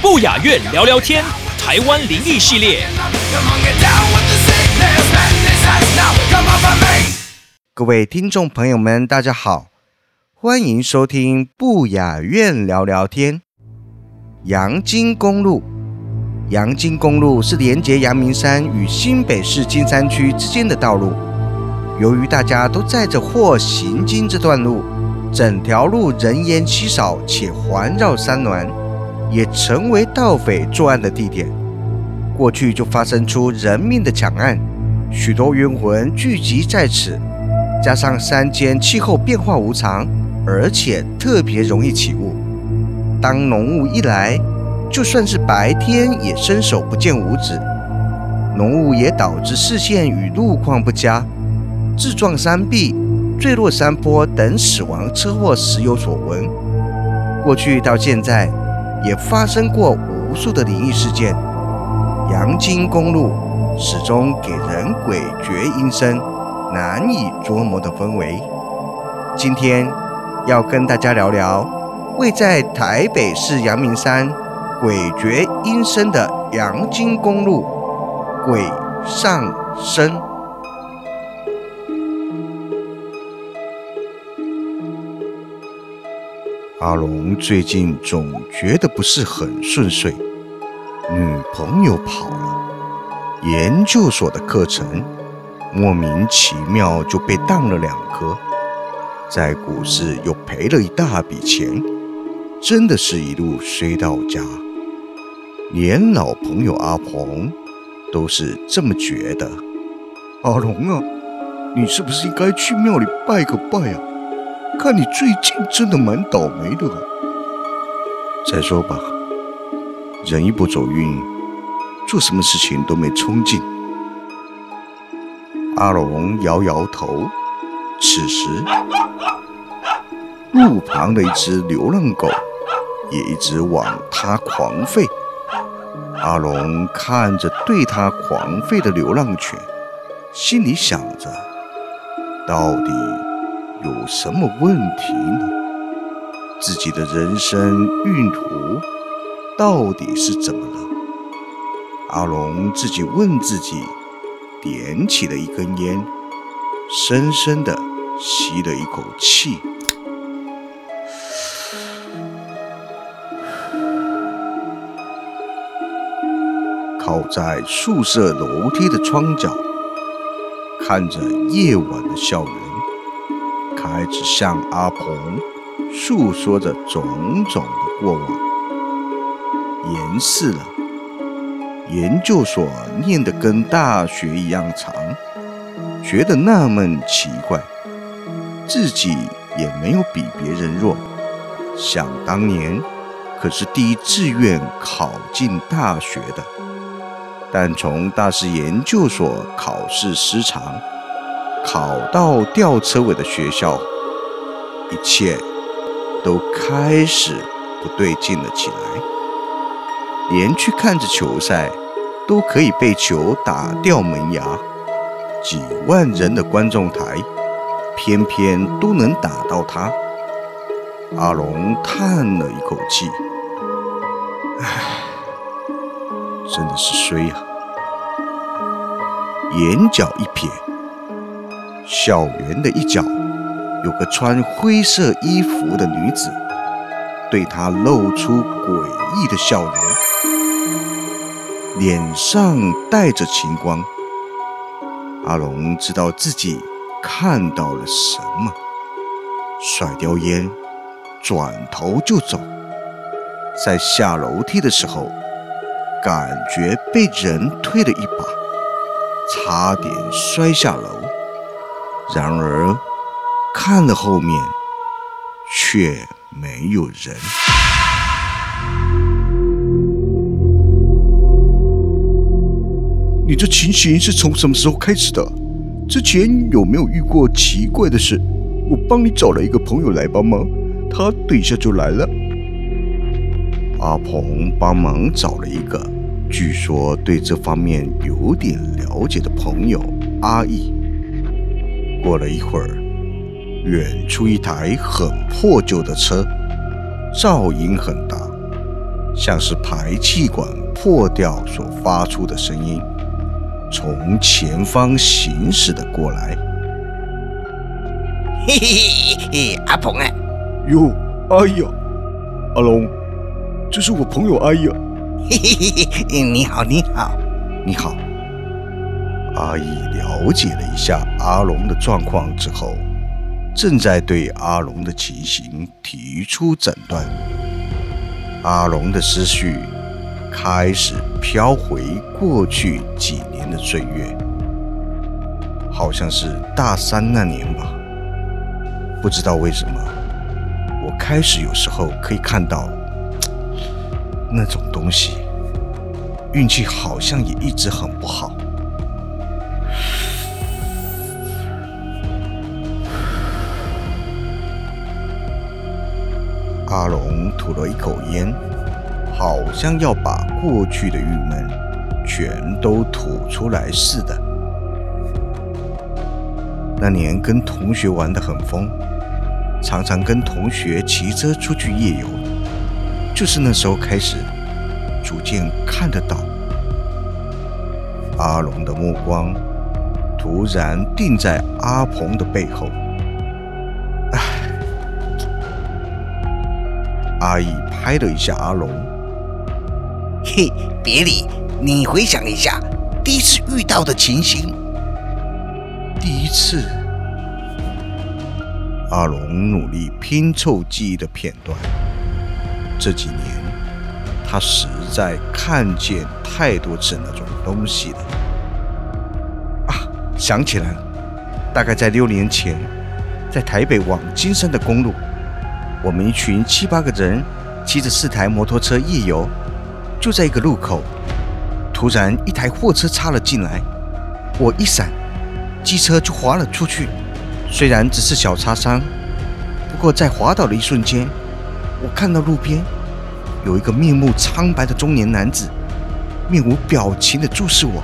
不雅院聊聊天，台湾灵异系列。各位听众朋友们，大家好，欢迎收听不雅院聊聊天。阳金公路，阳金公路是连接阳明山与新北市金山区之间的道路。由于大家都载着或行经这段路，整条路人烟稀少，且环绕山峦，也成为盗匪作案的地点。过去就发生出人命的抢案，许多冤魂聚集在此。加上山间气候变化无常，而且特别容易起雾。当浓雾一来，就算是白天也伸手不见五指。浓雾也导致视线与路况不佳，自撞山壁。坠落山坡等死亡车祸时有所闻，过去到现在也发生过无数的灵异事件。阳金公路始终给人诡谲阴森、难以捉摸的氛围。今天要跟大家聊聊位在台北市阳明山诡谲阴森的阳金公路鬼上身。阿龙最近总觉得不是很顺遂，女朋友跑了，研究所的课程莫名其妙就被当了两科，在股市又赔了一大笔钱，真的是一路衰到家。连老朋友阿鹏都是这么觉得。阿龙啊，你是不是应该去庙里拜个拜啊？看你最近真的蛮倒霉的。再说吧，人一不走运，做什么事情都没冲劲。阿龙摇摇头。此时，路旁的一只流浪狗也一直往他狂吠。阿龙看着对他狂吠的流浪犬，心里想着：到底。有什么问题呢？自己的人生运途到底是怎么了？阿龙自己问自己，点起了一根烟，深深的吸了一口气，靠在宿舍楼梯的窗角，看着夜晚的校园。孩子向阿鹏诉说着种种的过往，延四了，研究所念得跟大学一样长，觉得纳闷奇怪，自己也没有比别人弱，想当年可是第一志愿考进大学的，但从大师研究所考试失常。考到吊车尾的学校，一切都开始不对劲了起来。连去看着球赛，都可以被球打掉门牙。几万人的观众台，偏偏都能打到他。阿龙叹了一口气：“唉，真的是衰呀。”眼角一瞥。校园的一角，有个穿灰色衣服的女子，对他露出诡异的笑容，脸上带着情光。阿龙知道自己看到了什么，甩掉烟，转头就走。在下楼梯的时候，感觉被人推了一把，差点摔下楼。然而看了后面，却没有人。你这情形是从什么时候开始的？之前有没有遇过奇怪的事？我帮你找了一个朋友来帮忙，他等一下就来了。阿鹏帮忙找了一个，据说对这方面有点了解的朋友阿义。过了一会儿，远处一台很破旧的车，噪音很大，像是排气管破掉所发出的声音，从前方行驶的过来。嘿嘿嘿嘿，阿鹏啊，哟，阿义啊，阿龙，这是我朋友阿义啊。嘿嘿嘿嘿，你好，你好，你好。阿义了解了一下阿龙的状况之后，正在对阿龙的情形提出诊断。阿龙的思绪开始飘回过去几年的岁月，好像是大三那年吧。不知道为什么，我开始有时候可以看到 那种东西，运气好像也一直很不好。阿龙吐了一口烟，好像要把过去的郁闷全都吐出来似的。那年跟同学玩得很疯。常常跟同学骑车出去夜游，就是那时候开始，逐渐看得到阿龙的目光，突然定在阿鹏的背后。阿义拍了一下阿龙，嘿，别理，你回想一下第一次遇到的情形。第一次。阿龙努力拼凑记忆的片段。这几年，他实在看见太多次那种东西了。啊，想起来了，大概在六年前，在台北往金山的公路，我们一群七八个人骑着四台摩托车夜游，就在一个路口，突然一台货车插了进来，我一闪，机车就滑了出去。虽然只是小擦伤，不过在滑倒的一瞬间，我看到路边有一个面目苍白的中年男子，面无表情地注视我。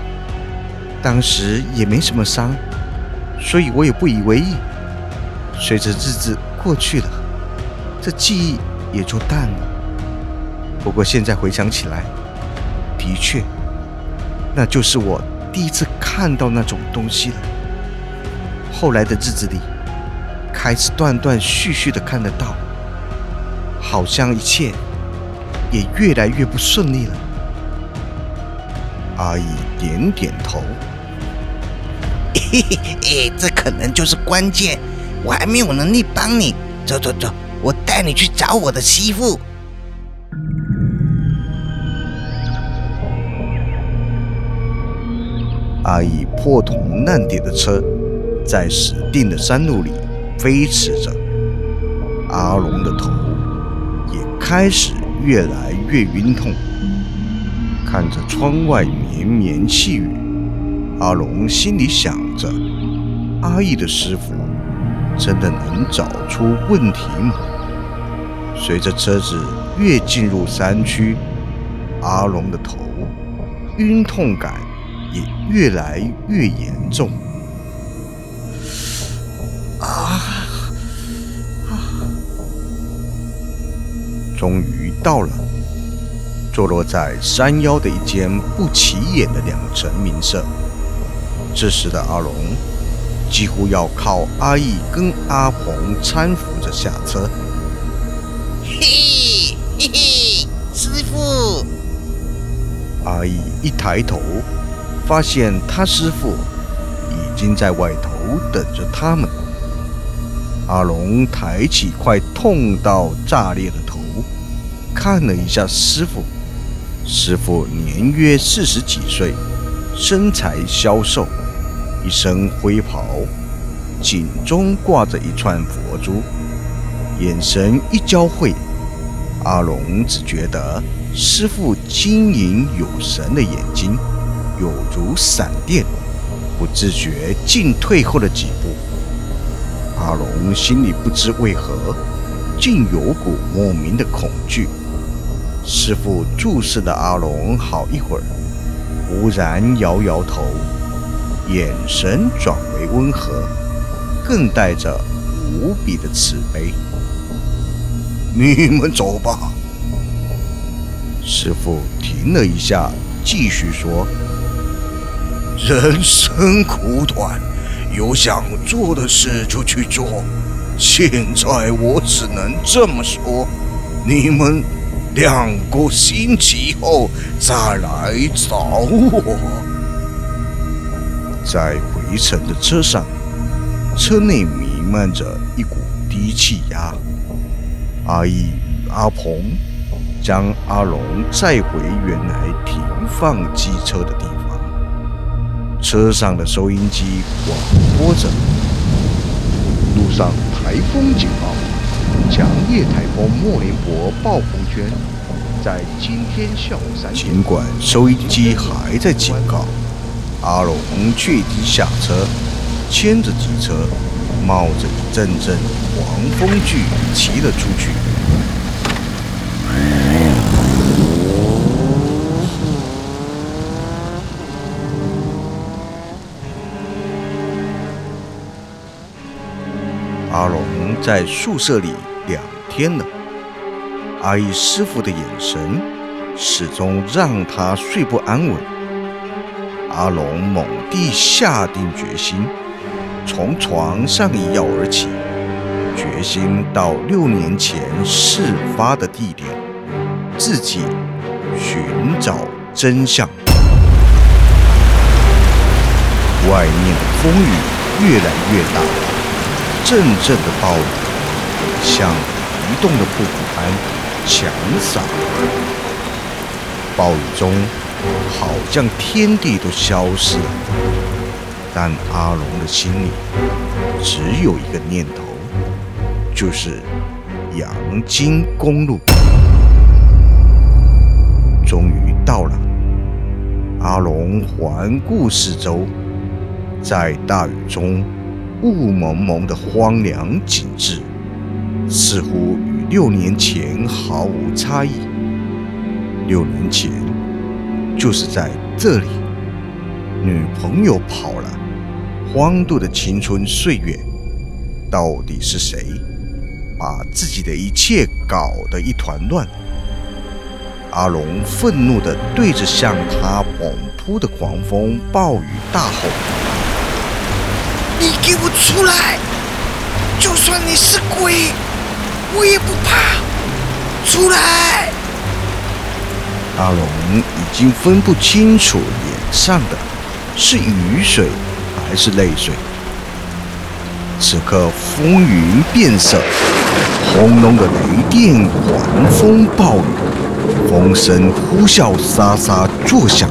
当时也没什么伤，所以我也不以为意。随着日子过去了，这记忆也就淡了。不过现在回想起来，的确，那就是我第一次看到那种东西了。后来的日子里，开始断断续续的看得到，好像一切也越来越不顺利了。阿姨点点头，嘿嘿嘿，这可能就是关键。我还没有能力帮你，走走走，我带你去找我的媳妇。阿姨破铜烂铁的车。在死定的山路里飞驰着，阿龙的头也开始越来越晕痛。看着窗外绵绵细雨，阿龙心里想着：阿义的师傅真的能找出问题吗？随着车子越进入山区，阿龙的头晕痛感也越来越严重。啊啊！终于到了，坐落在山腰的一间不起眼的两层民舍。这时的阿龙几乎要靠阿义跟阿鹏搀扶着下车。嘿嘿嘿，师傅！阿义一抬头，发现他师傅已经在外头等着他们。阿龙抬起快痛到炸裂的头，看了一下师傅。师傅年约四十几岁，身材消瘦，一身灰袍，颈中挂着一串佛珠，眼神一交汇，阿龙只觉得师傅晶莹有神的眼睛有如闪电，不自觉竟退后了几步。阿龙心里不知为何，竟有股莫名的恐惧。师傅注视了阿龙好一会儿，忽然摇摇头，眼神转为温和，更带着无比的慈悲。你们走吧。师傅停了一下，继续说：“人生苦短，有想做的事就去做。现在我只能这么说，你们。”两个星期后再来找我。在回程的车上，车内弥漫着一股低气压。阿义与阿鹏将阿龙载回原来停放机车的地方。车上的收音机广播着：路上台风警报。强烈台风莫连博暴风圈在今天下午三点。尽管收音机还在警告，阿龙却已下车，牵着机车，冒着一阵阵狂风巨雨骑了出去。阿龙在宿舍里。两天了，阿义师傅的眼神始终让他睡不安稳。阿龙猛地下定决心，从床上一跃而起，决心到六年前事发的地点，自己寻找真相。外面的风雨越来越大，阵阵的暴雨。像移动的瀑布般强洒，暴雨中好像天地都消失了。但阿龙的心里只有一个念头，就是阳金公路。终于到了，阿龙环顾四周，在大雨中雾蒙蒙的荒凉景致。似乎与六年前毫无差异。六年前，就是在这里，女朋友跑了，荒度的青春岁月，到底是谁把自己的一切搞得一团乱？阿龙愤怒地对着向他猛扑的狂风暴雨大吼：“你给我出来！就算你是鬼！”我也不怕，出来！阿龙已经分不清楚脸上的是雨水还是泪水。此刻风云变色，轰隆的雷电、狂风、暴雨，风声呼啸沙沙作响，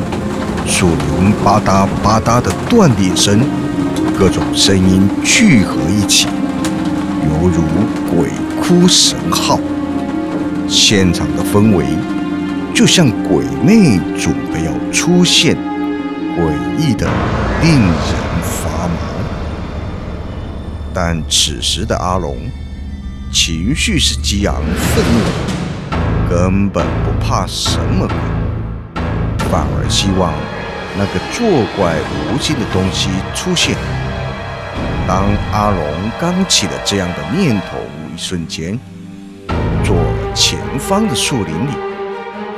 树林吧嗒吧嗒的断裂声，各种声音聚合一起，犹如鬼。哭神号，现场的氛围就像鬼魅准备要出现，诡异的令人。但此时的阿龙情绪是激昂愤怒，根本不怕什么鬼，反而希望那个作怪无心的东西出现。当阿龙刚起了这样的念头一。瞬间，左前方的树林里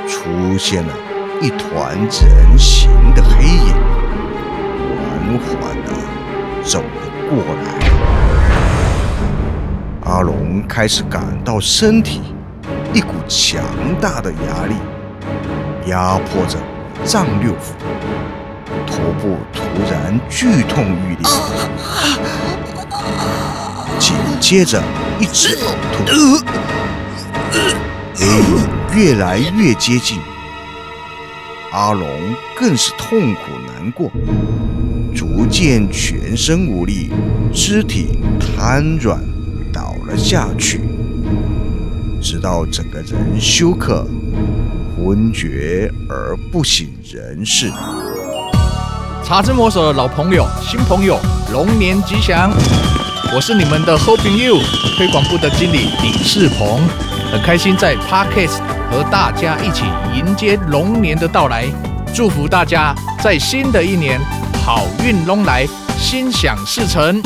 出现了一团人形的黑影，缓缓地走了过来。阿龙开始感到身体一股强大的压力压迫着脏六腑，头部突然剧痛欲裂，紧接着。一直呕吐，越来越接近，阿龙更是痛苦难过。逐渐全身无力，肢体瘫软下去，直到整个人休克、昏厥而不省人事。茶之魔手的老朋友、新朋友，龙年吉祥！我是你们的 Hoping You 推广部的经理李世鹏，很开心在 Parkes 和大家一起迎接龙年的到来，祝福大家在新的一年好运龙来，心想事成。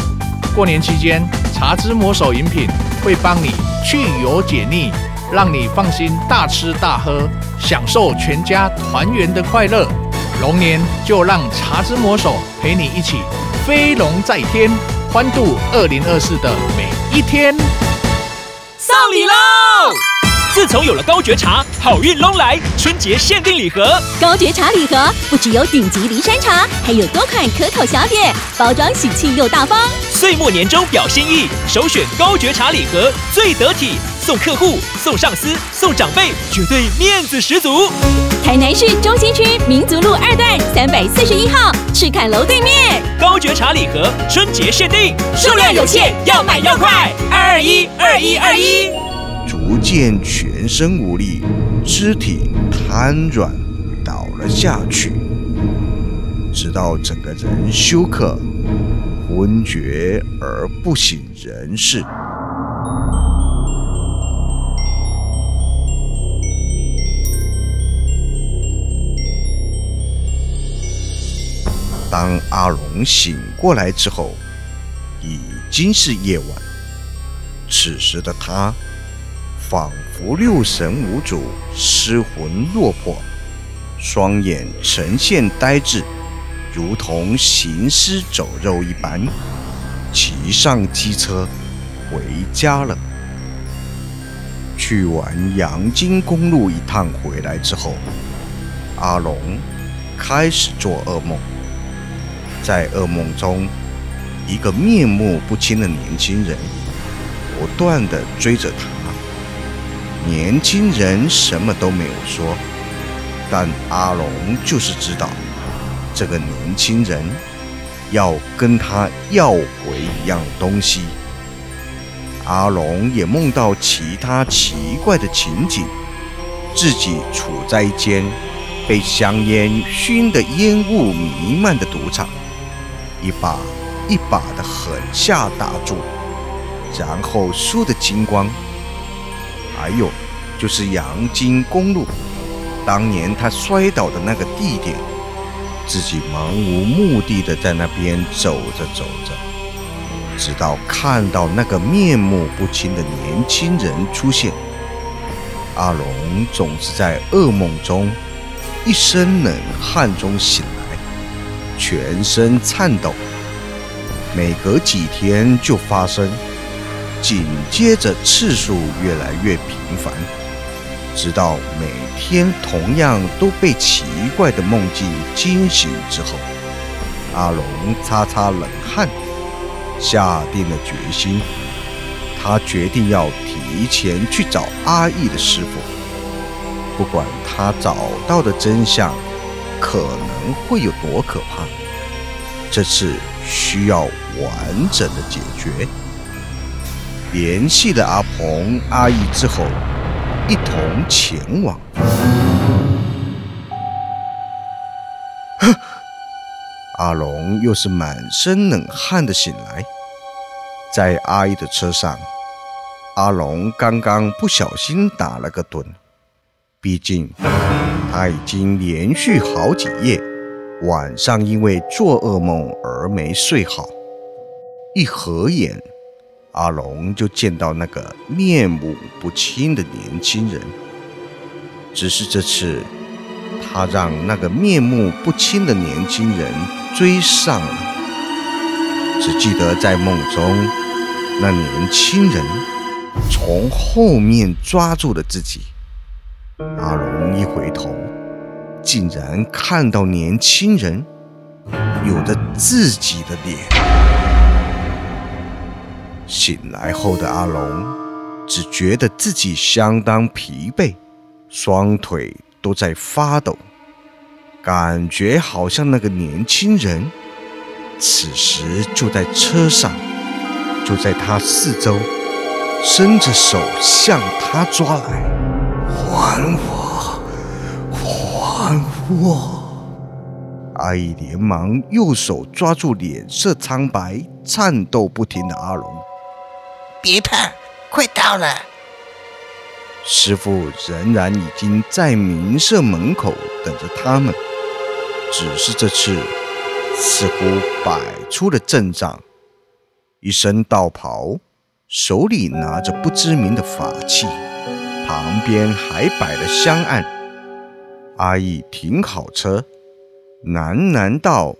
过年期间，茶之魔手饮品会帮你去油解腻，让你放心大吃大喝，享受全家团圆的快乐。龙年就让茶之魔手陪你一起飞龙在天，欢度二零二四的每一天。上礼喽！自从有了高觉茶，好运龙来，春节限定礼盒，高觉茶礼盒不只有顶级骊山茶，还有多款可口小点，包装喜气又大方。岁末年终表心意，首选高觉茶礼盒最得体，送客户、送上司、送长辈，绝对面子十足。台南市中心区民族路二段三百四十一号赤坎楼对面，高觉茶礼盒春节限定，数量有限，要买要快！二二一二一二一。逐渐全身无力，肢体瘫软倒了下去，直到整个人休克、昏厥而不省人事。当阿龙醒过来之后，已经是夜晚。此时的他。仿佛六神无主、失魂落魄，双眼呈现呆滞，如同行尸走肉一般，骑上机车回家了。去完阳金公路一趟回来之后，阿龙开始做噩梦，在噩梦中，一个面目不清的年轻人不断的追着他。年轻人什么都没有说，但阿龙就是知道，这个年轻人要跟他要回一样东西。阿龙也梦到其他奇怪的情景，自己处在一间被香烟熏得烟雾弥漫的赌场，一把一把的狠下打注，然后输得精光。还有，就是阳金公路，当年他摔倒的那个地点，自己漫无目的的在那边走着走着，直到看到那个面目不清的年轻人出现。阿龙总是在噩梦中，一身冷汗中醒来，全身颤抖，每隔几天就发生。紧接着次数越来越频繁，直到每天同样都被奇怪的梦境惊醒之后，阿龙擦擦冷汗，下定了决心。他决定要提前去找阿义的师傅，不管他找到的真相可能会有多可怕，这次需要完整的解决。联系了阿鹏、阿义之后，一同前往。阿龙又是满身冷汗的醒来，在阿义的车上，阿龙刚刚不小心打了个盹，毕竟他已经连续好几夜晚上因为做噩梦而没睡好，一合眼。阿龙就见到那个面目不清的年轻人，只是这次他让那个面目不清的年轻人追上了。只记得在梦中，那年轻人从后面抓住了自己。阿龙一回头，竟然看到年轻人有着自己的脸。醒来后的阿龙只觉得自己相当疲惫，双腿都在发抖，感觉好像那个年轻人此时就在车上，就在他四周，伸着手向他抓来，还我，还我！阿义连忙右手抓住脸色苍白、颤抖不停的阿龙，别怕，快到了。师傅仍然已经在民舍门口等着他们，只是这次似乎摆出了阵仗，一身道袍，手里拿着不知名的法器，旁边还摆了香案。阿义停好车。喃喃道：“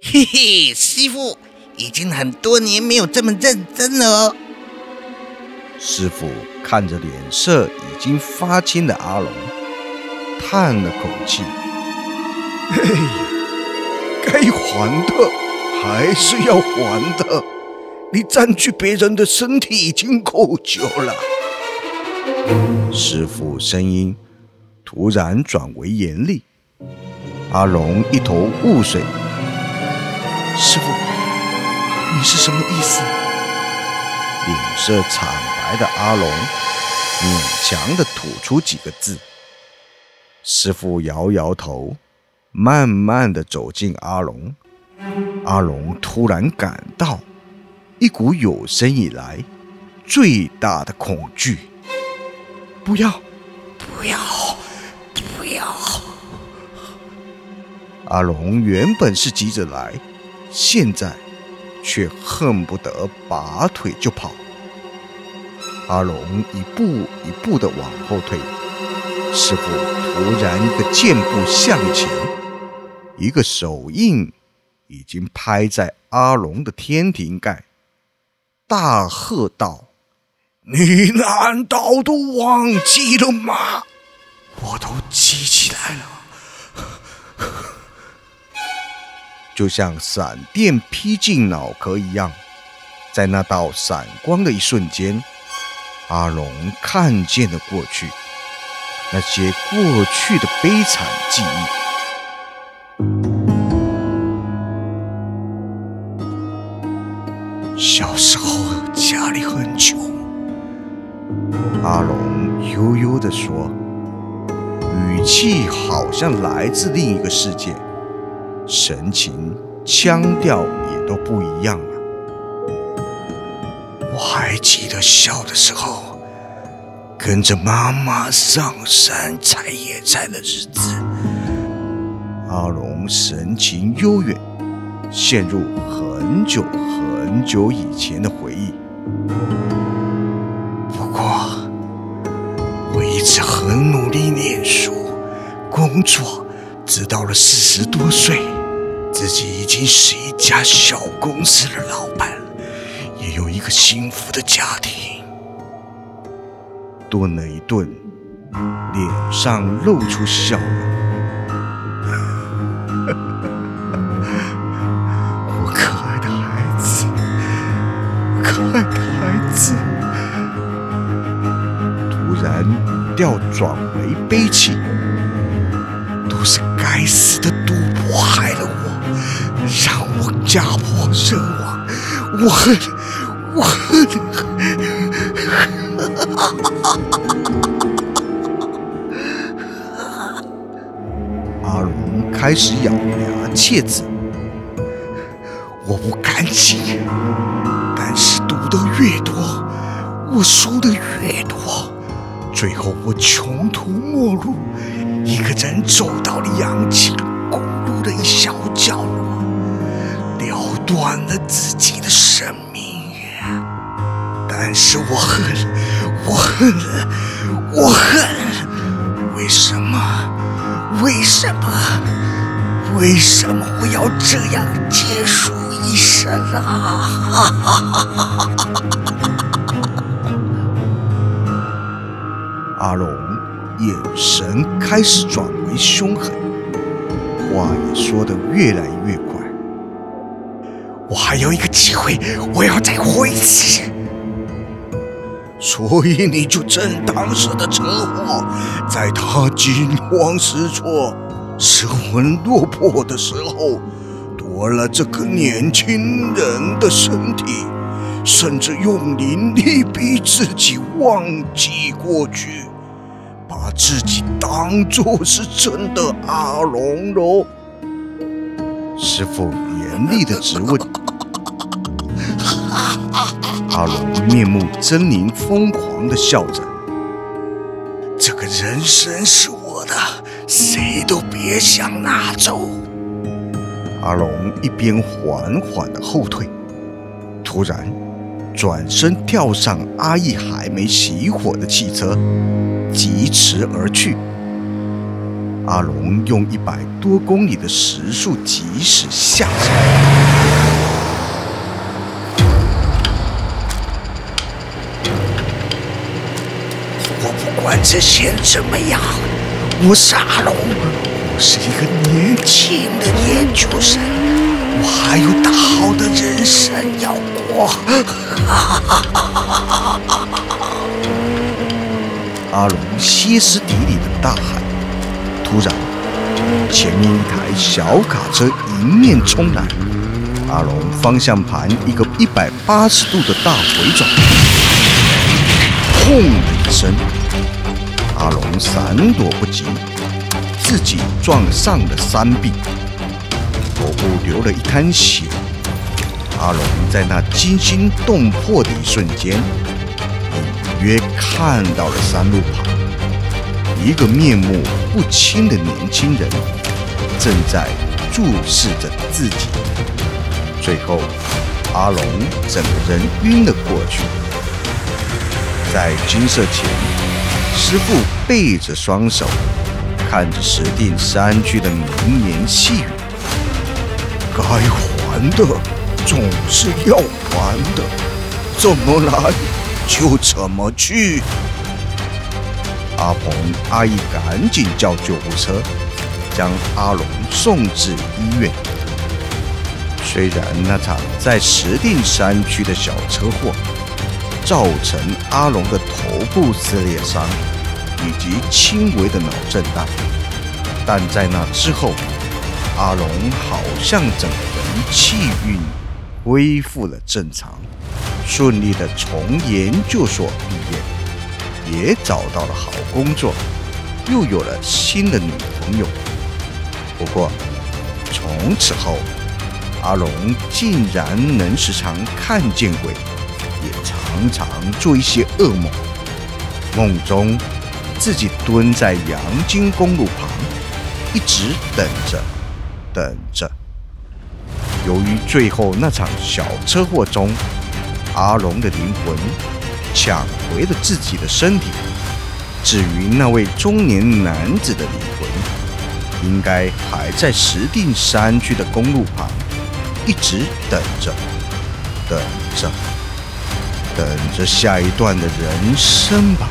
嘿嘿，师傅，已经很多年没有这么认真了哦。”师傅看着脸色已经发青的阿龙，叹了口气：“哎呀，该还的还是要还的。你占据别人的身体已经够久了。”师傅声音突然转为严厉。阿龙一头雾水，师傅，你是什么意思？脸色惨白的阿龙勉强的吐出几个字。师傅摇摇头，慢慢的走进阿龙。阿龙突然感到一股有生以来最大的恐惧。不要，不要，不要！阿龙原本是急着来，现在却恨不得拔腿就跑。阿龙一步一步的往后退，师傅突然一个箭步向前，一个手印已经拍在阿龙的天庭盖，大喝道：“你难道都忘记了吗？我都记起来了。”就像闪电劈进脑壳一样，在那道闪光的一瞬间，阿龙看见了过去，那些过去的悲惨记忆。小时候家里很穷，阿龙悠悠地说，语气好像来自另一个世界。神情、腔调也都不一样了。我还记得小的时候，跟着妈妈上山采野菜的日子。阿龙神情悠远，陷入很久很久以前的回忆。不过，我一直很努力念书、工作，直到了四十多岁。自己已经是一家小公司的老板，也有一个幸福的家庭。顿了一顿，脸上露出笑容。我可爱的孩子，可爱的孩子。突然调转为悲泣，都是该死的赌博。家破人亡，我恨，我恨！阿龙开始咬牙切齿，我不甘心，但是赌的越多，我输的越多，最后我穷途末路，一个人走到了阳金公路的一小角落。断了自己的生命，但是我恨，我恨，我恨！为什么？为什么？为什么我要这样结束一生啊？阿龙眼神开始转为凶狠，话也说得越来越。我还有一个机会，我要再活一次。所以你就趁当时的车祸，在他惊慌失措、失魂落魄的时候，夺了这个年轻人的身体，甚至用灵力逼自己忘记过去，把自己当作是真的阿龙喽。师傅严厉的质问。阿龙面目狰狞，疯狂的笑着。这个人参是我的，谁都别想拿走。阿龙一边缓缓的后退，突然转身跳上阿义还没熄火的汽车，疾驰而去。阿龙用一百多公里的时速疾驶下山。这些怎么样，我是阿龙，我是一个年轻的研究生，我还有大好的人生要过。阿龙歇斯底里的大喊，突然，前面一台小卡车迎面冲来，阿龙方向盘一个一百八十度的大回转，轰的一声。阿龙闪躲不及，自己撞上了山壁，头部流了一滩血。阿龙在那惊心动魄的一瞬间，隐约看到了山路旁一个面目不清的年轻人，正在注视着自己。最后，阿龙整个人晕了过去，在金色前。师傅背着双手，看着石定山区的绵绵细雨：“该还的总是要还的，怎么来就怎么去。”阿鹏、阿义赶紧叫救护车，将阿龙送至医院。虽然那场在石定山区的小车祸，造成阿龙的头部撕裂伤以及轻微的脑震荡，但在那之后，阿龙好像整个人气运恢复了正常，顺利的从研究所毕业，也找到了好工作，又有了新的女朋友。不过，从此后，阿龙竟然能时常看见鬼。也常常做一些噩梦，梦中自己蹲在阳金公路旁，一直等着，等着。由于最后那场小车祸中，阿龙的灵魂抢回了自己的身体，至于那位中年男子的灵魂，应该还在石定山区的公路旁，一直等着，等着。等着下一段的人生吧。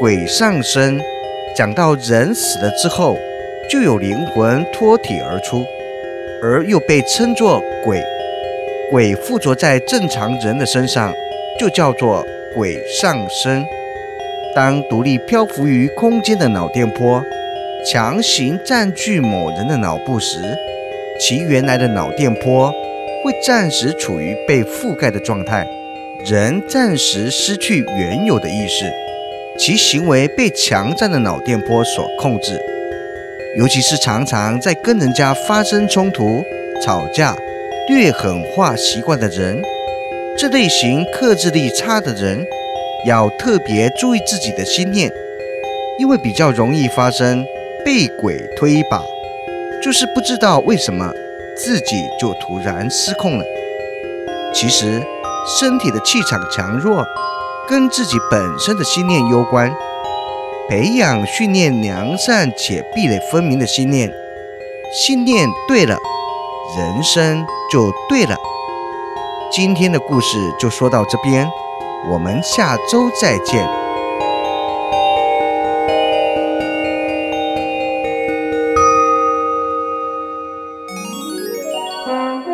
鬼上身，讲到人死了之后，就有灵魂脱体而出，而又被称作鬼。鬼附着在正常人的身上。就叫做鬼上身。当独立漂浮于空间的脑电波强行占据某人的脑部时，其原来的脑电波会暂时处于被覆盖的状态，人暂时失去原有的意识，其行为被强占的脑电波所控制。尤其是常常在跟人家发生冲突、吵架、略狠话习惯的人。这类型克制力差的人，要特别注意自己的心念，因为比较容易发生被鬼推一把，就是不知道为什么自己就突然失控了。其实身体的气场强弱，跟自己本身的心念攸关。培养训练良善且壁垒分明的心念，心念对了，人生就对了。今天的故事就说到这边，我们下周再见。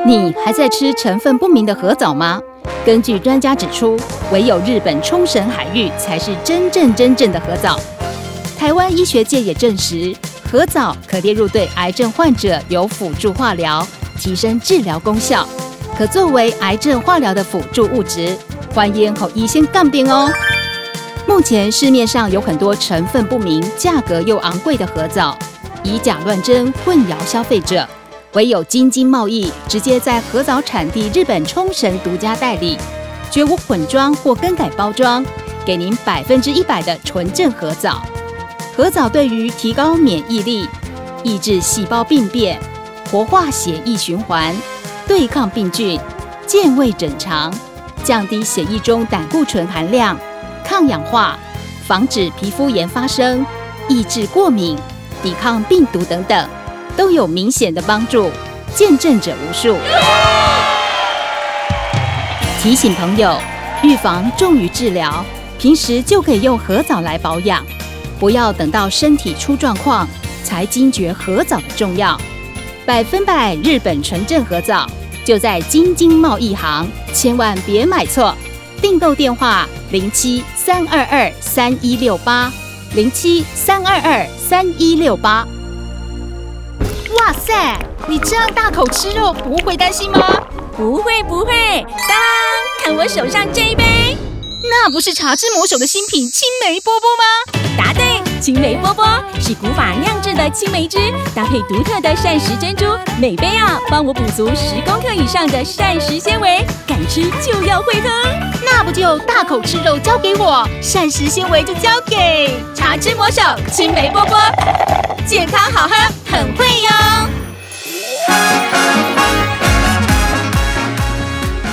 你还在吃成分不明的核藻吗？根据专家指出，唯有日本冲绳海域才是真正真正的核藻。台湾医学界也证实，核藻可列入对癌症患者有辅助化疗，提升治疗功效，可作为癌症化疗的辅助物质。欢迎和医生杠边哦。目前市面上有很多成分不明、价格又昂贵的核藻，以假乱真，混淆消费者。唯有京津贸易直接在核藻产地日本冲绳独家代理，绝无混装或更改包装，给您百分之一百的纯正核藻。核藻对于提高免疫力、抑制细胞病变、活化血液循环、对抗病菌、健胃整肠、降低血液中胆固醇含量、抗氧化、防止皮肤炎发生、抑制过敏、抵抗病毒等等。都有明显的帮助，见证者无数。提醒朋友，预防重于治疗，平时就可以用核藻来保养，不要等到身体出状况才惊觉核藻的重要。百分百日本纯正合造就在京津贸易行，千万别买错。订购电话：零七三二二三一六八零七三二二三一六八。哇塞，你这样大口吃肉，不会担心吗？不会不会，当看我手上这一杯，那不是茶之魔手的新品青梅波波吗？答对，青梅波波。是古法酿制的青梅汁，搭配独特的膳食珍珠，每杯啊帮我补足十公克以上的膳食纤维，敢吃就要会喝，那不就大口吃肉交给我，膳食纤维就交给茶之魔手青梅波波，健康好喝，很会哟。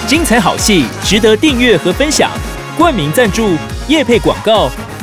精彩好戏值得订阅和分享，冠名赞助、夜配广告、